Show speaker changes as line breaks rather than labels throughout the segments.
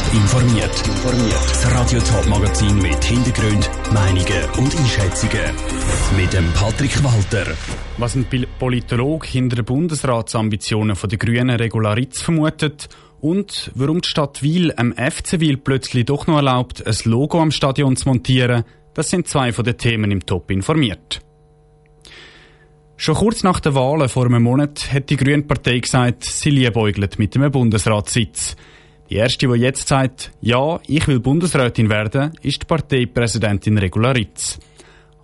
Top informiert. Das Radio Top Magazin mit Hintergrund, Meinungen und Einschätzungen mit dem Patrick Walter.
Was ein Politologe hinter den Bundesratsambitionen der Grünen Regularitz vermutet und warum die Stadt Wiel am FC Wiel plötzlich doch noch erlaubt, ein Logo am Stadion zu montieren, das sind zwei von den Themen im Top informiert. Schon kurz nach den Wahlen vor einem Monat hat die Grüne Partei gesagt, sie liebäugelt mit einem Bundesratssitz. Die erste, die jetzt sagt, ja, ich will Bundesrätin werden, ist die Parteipräsidentin Regularitz.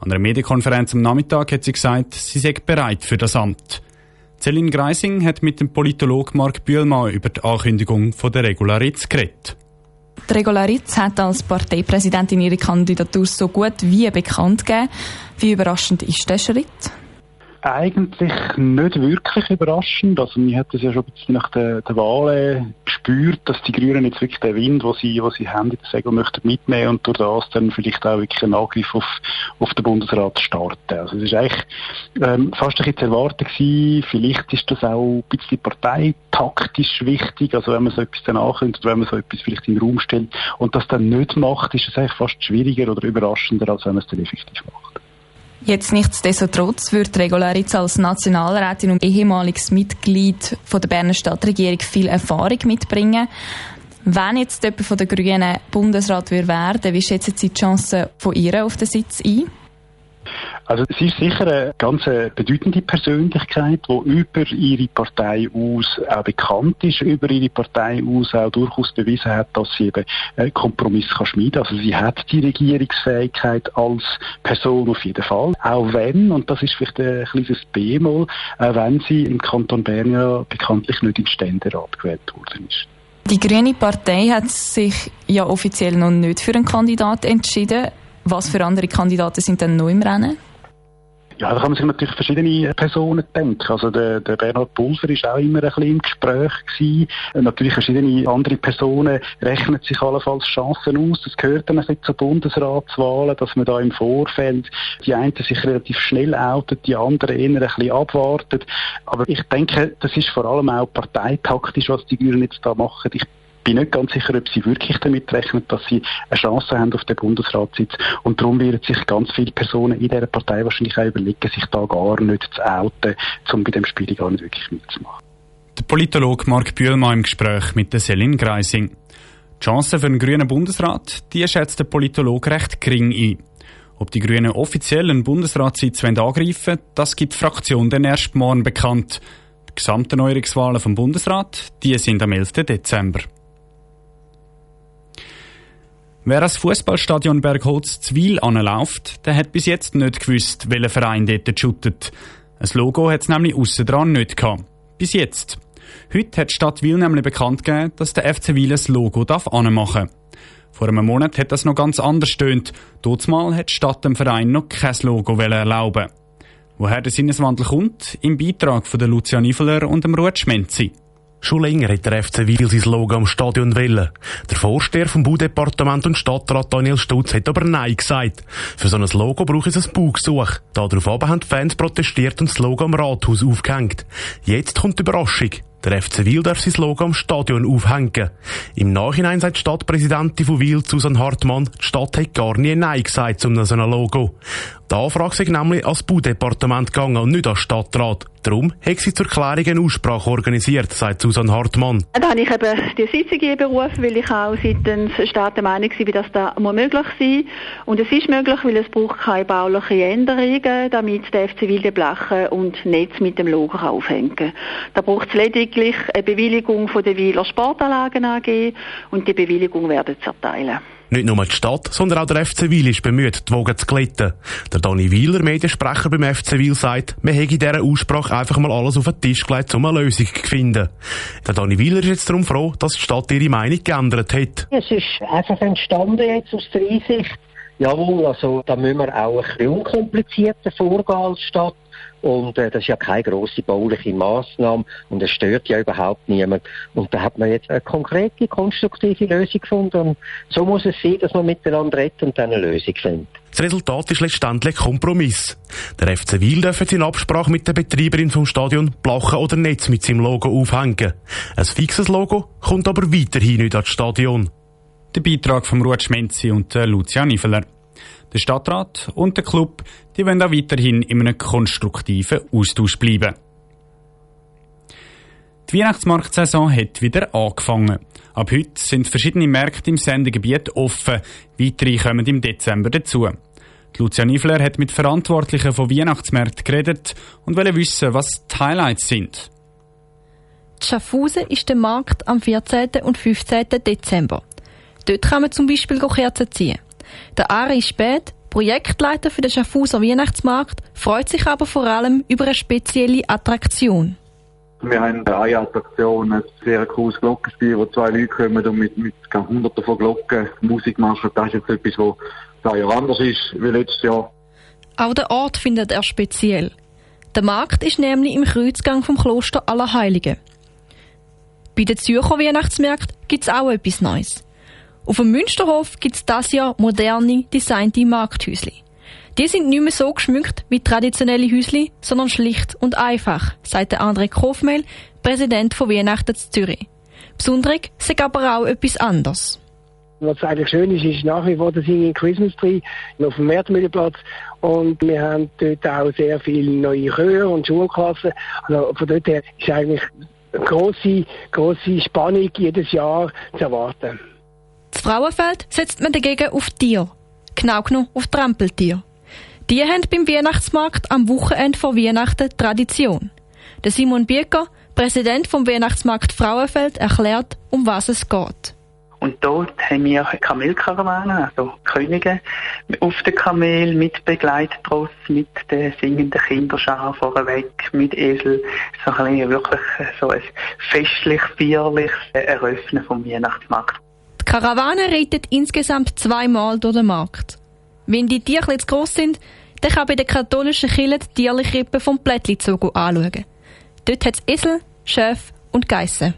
An einer Medienkonferenz am Nachmittag hat sie gesagt, sie sei bereit für das Amt. Celine Greising hat mit dem Politologen Mark Bühlmann über die Ankündigung von der Regularitz geredet.
Die Regularitz hat als Parteipräsidentin ihre Kandidatur so gut wie bekannt gegeben. Wie überraschend ist der Schritt?
Eigentlich nicht wirklich überraschend. Also, man hat es ja schon ein bisschen nach der, der Wahlen gespürt, dass die Grünen jetzt wirklich den Wind, den sie, den sie haben, in der Segel möchten mitnehmen und durch das dann vielleicht auch wirklich einen Angriff auf, auf den Bundesrat starten. Also, es ist eigentlich, ähm, fast ein bisschen zu erwarten gewesen. Vielleicht ist das auch ein bisschen parteitaktisch wichtig. Also, wenn man so etwas dann ankündigt, wenn man so etwas vielleicht in den Raum stellt und das dann nicht macht, ist es eigentlich fast schwieriger oder überraschender, als wenn man es dann effektiv macht.
Jetzt nichtsdestotrotz wird Regularitz als Nationalrätin und ehemaliges Mitglied von der Berner Stadtregierung viel Erfahrung mitbringen. Wenn jetzt jemand von der Grünen Bundesrat werden wie schätzen Sie die Chancen von ihr auf den Sitz ein?
Also sie ist sicher eine ganz bedeutende Persönlichkeit, die über ihre Partei aus auch bekannt ist, über ihre Partei aus auch durchaus bewiesen hat, dass sie eben einen Kompromiss kann schmieden. Also sie hat die Regierungsfähigkeit als Person auf jeden Fall. Auch wenn, und das ist vielleicht ein kleines B-Mal, auch wenn sie im Kanton Bern ja bekanntlich nicht im Ständerat gewählt worden ist.
Die Grüne Partei hat sich ja offiziell noch nicht für einen Kandidat entschieden. Was für andere Kandidaten sind denn noch im Rennen?
Ja, da kann man sich natürlich verschiedene Personen denken. Also der, der Bernhard Pulver ist auch immer ein bisschen im Gespräch gewesen. Natürlich verschiedene andere Personen rechnen sich allenfalls Chancen aus. Das gehört dann ein bisschen zur Bundesratswahlen, dass man da im Vorfeld die einen sich relativ schnell outet, die anderen eher ein bisschen abwartet. Aber ich denke, das ist vor allem auch parteitaktisch, was die Grünen jetzt da machen. Ich bin nicht ganz sicher, ob sie wirklich damit rechnen, dass sie eine Chance haben auf den Bundesratssitz. Und darum werden sich ganz viele Personen in dieser Partei wahrscheinlich auch überlegen, sich da gar nicht zu outen, um bei dem Spiel gar nicht wirklich mitzumachen.
Der Politologe Mark Bühlmann im Gespräch mit der Selin Greising. Die Chancen für einen grünen Bundesrat, die schätzt der Politologe recht gering ein. Ob die Grünen offiziell einen Bundesratssitz angreifen wollen, das gibt die Fraktion dann erst morgen bekannt. Die Gesamterneuerungswahlen vom Bundesrat, die sind am 11. Dezember. Wer das Fußballstadion Bergholz Zwil anläuft, der hat bis jetzt nicht gewusst, welcher Verein dort shootet. Ein Logo hat es nämlich aussen dran nicht gehabt. Bis jetzt. Heute hat die Stadt Wil nämlich bekannt gegeben, dass der FC Wil ein Logo darf anmachen. Vor einem Monat hat das noch ganz anders stöhnt. Mal hat die Stadt dem Verein noch kein Logo erlauben. Woher der Sinneswandel kommt? Im Beitrag von der Lucia Niveler und dem Ruud Schmenzi.
Schon länger hat der FC Wil sein Logo am Stadion wählen. Der Vorsteher vom Baudepartement und Stadtrat Daniel Stutz hat aber Nein gesagt. Für so ein Logo braucht es ein Baugesuch. Darauf haben die Fans protestiert und das Logo am Rathaus aufgehängt. Jetzt kommt die Überraschung. Der FC Wil darf sein Logo am Stadion aufhängen. Im Nachhinein sagt die Stadtpräsidentin von Wil, Susan Hartmann, die Stadt hat gar nie Nein gesagt zu so einem Logo. Die Anfrage sei nämlich als Baudepartement gegangen und nicht als Stadtrat. Darum hat sie zur Klärung eine Aussprache organisiert, sagt Susan Hartmann.
Da habe ich eben die Sitzung berufen, weil ich auch seitens Staat der Meinung war, dass das möglich sein muss. Und es ist möglich, weil es braucht keine baulichen Änderungen, damit der FC Wilde Blachen und Netz mit dem Logo aufhängen kann. Da braucht es lediglich eine Bewilligung von der Wieler Sportanlagen AG und die Bewilligung werden zu erteilen.
Nicht nur die Stadt, sondern auch der FC Wil ist bemüht, die Wogen zu glätten. Der Dani Wieler, Mediensprecher beim FC Wil, sagt, man hätte in dieser Aussprache einfach mal alles auf den Tisch gelegt, um eine Lösung zu finden. Der Dani Wieler ist jetzt darum froh, dass die Stadt ihre Meinung geändert hat.
Es ist einfach entstanden jetzt aus der Einsicht, jawohl, also da müssen wir auch ein bisschen unkomplizierter vorgehen als Stadt. Und äh, das ist ja keine grosse bauliche Maßnahme und es stört ja überhaupt niemand. Und da hat man jetzt eine konkrete, konstruktive Lösung gefunden. Und so muss es sein, dass man miteinander redet und dann eine Lösung findet.
Das Resultat ist letztendlich Kompromiss. Der FC Wil darf jetzt in Absprache mit der Betreiberin vom Stadion Blachen oder Netz mit seinem Logo aufhängen. Ein fixes Logo kommt aber weiterhin nicht ans Stadion.
Der Beitrag von Ruud Schmenzi und Lucia Niveler. Der Stadtrat und der Club die wollen auch weiterhin in einem konstruktiven Austausch bleiben. Die Weihnachtsmarktsaison hat wieder angefangen. Ab heute sind verschiedene Märkte im Sendegebiet offen. Weitere kommen im Dezember dazu. Die Lucia Nifler hat mit Verantwortlichen von Weihnachtsmärkten geredet und wollte wissen, was die Highlights sind.
Schaffhausen ist der Markt am 14. und 15. Dezember. Dort kann man zum Beispiel Kerzen ziehen. Der Ari Spät, Projektleiter für den Schaffhauser Weihnachtsmarkt, freut sich aber vor allem über eine spezielle Attraktion.
Wir haben eine Attraktion, ein sehr cooles Glockenspiel, wo zwei Leute kommen und mit, mit hunderten von Glocken Musik machen. Das ist jetzt etwas, was das Jahr anders ist wie letztes Jahr.
Auch der Ort findet er speziell. Der Markt ist nämlich im Kreuzgang vom Kloster Allerheiligen. Bei den Zürcher Weihnachtsmärkten gibt es auch etwas Neues. Auf dem Münsterhof gibt es das Jahr moderne, designte Markthäusli. Die sind nicht mehr so geschmückt wie traditionelle Häusli, sondern schlicht und einfach, sagt André Kofmehl, Präsident von Weihnachten zu Zürich. Besonderig sagt aber auch etwas anderes.
Was eigentlich schön ist, ist nach wie vor der Singing Christmas Tree auf dem Wertmühlenplatz. Und wir haben dort auch sehr viele neue Chöre und Schulklassen. Also von dort her ist eigentlich eine grosse, grosse Spannung jedes Jahr zu erwarten.
Das Frauenfeld setzt man dagegen auf Tier. Genau genommen auf Trampeltier. Die haben beim Weihnachtsmarkt am Wochenende vor Weihnachten Tradition. Der Simon Bieker, Präsident vom Weihnachtsmarkt Frauenfeld, erklärt, um was es geht.
Und dort haben wir Kamelkarawanen, also Könige auf den Kamel mit Begleitross, mit den singenden Kinderschar vorweg, mit Esel. So ein wirklich so ein festlich, feierliches Eröffnen vom Weihnachtsmarkt.
Die Karawane reitet insgesamt zweimal durch den Markt. Wenn die Tiere zu gross sind, dann kann bei der katholischen Kirche die Tierlichrippe vom Plättli-Zug anschauen. Dort hat es Esel, Schäfe und Geissen.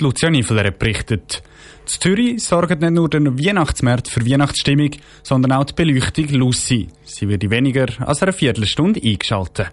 Lucia Niveler berichtet. In Zürich sorgt nicht nur der Weihnachtsmarkt für Weihnachtsstimmung, sondern auch die Beleuchtung Lucy. Sie wird in weniger als einer Viertelstunde eingeschaltet.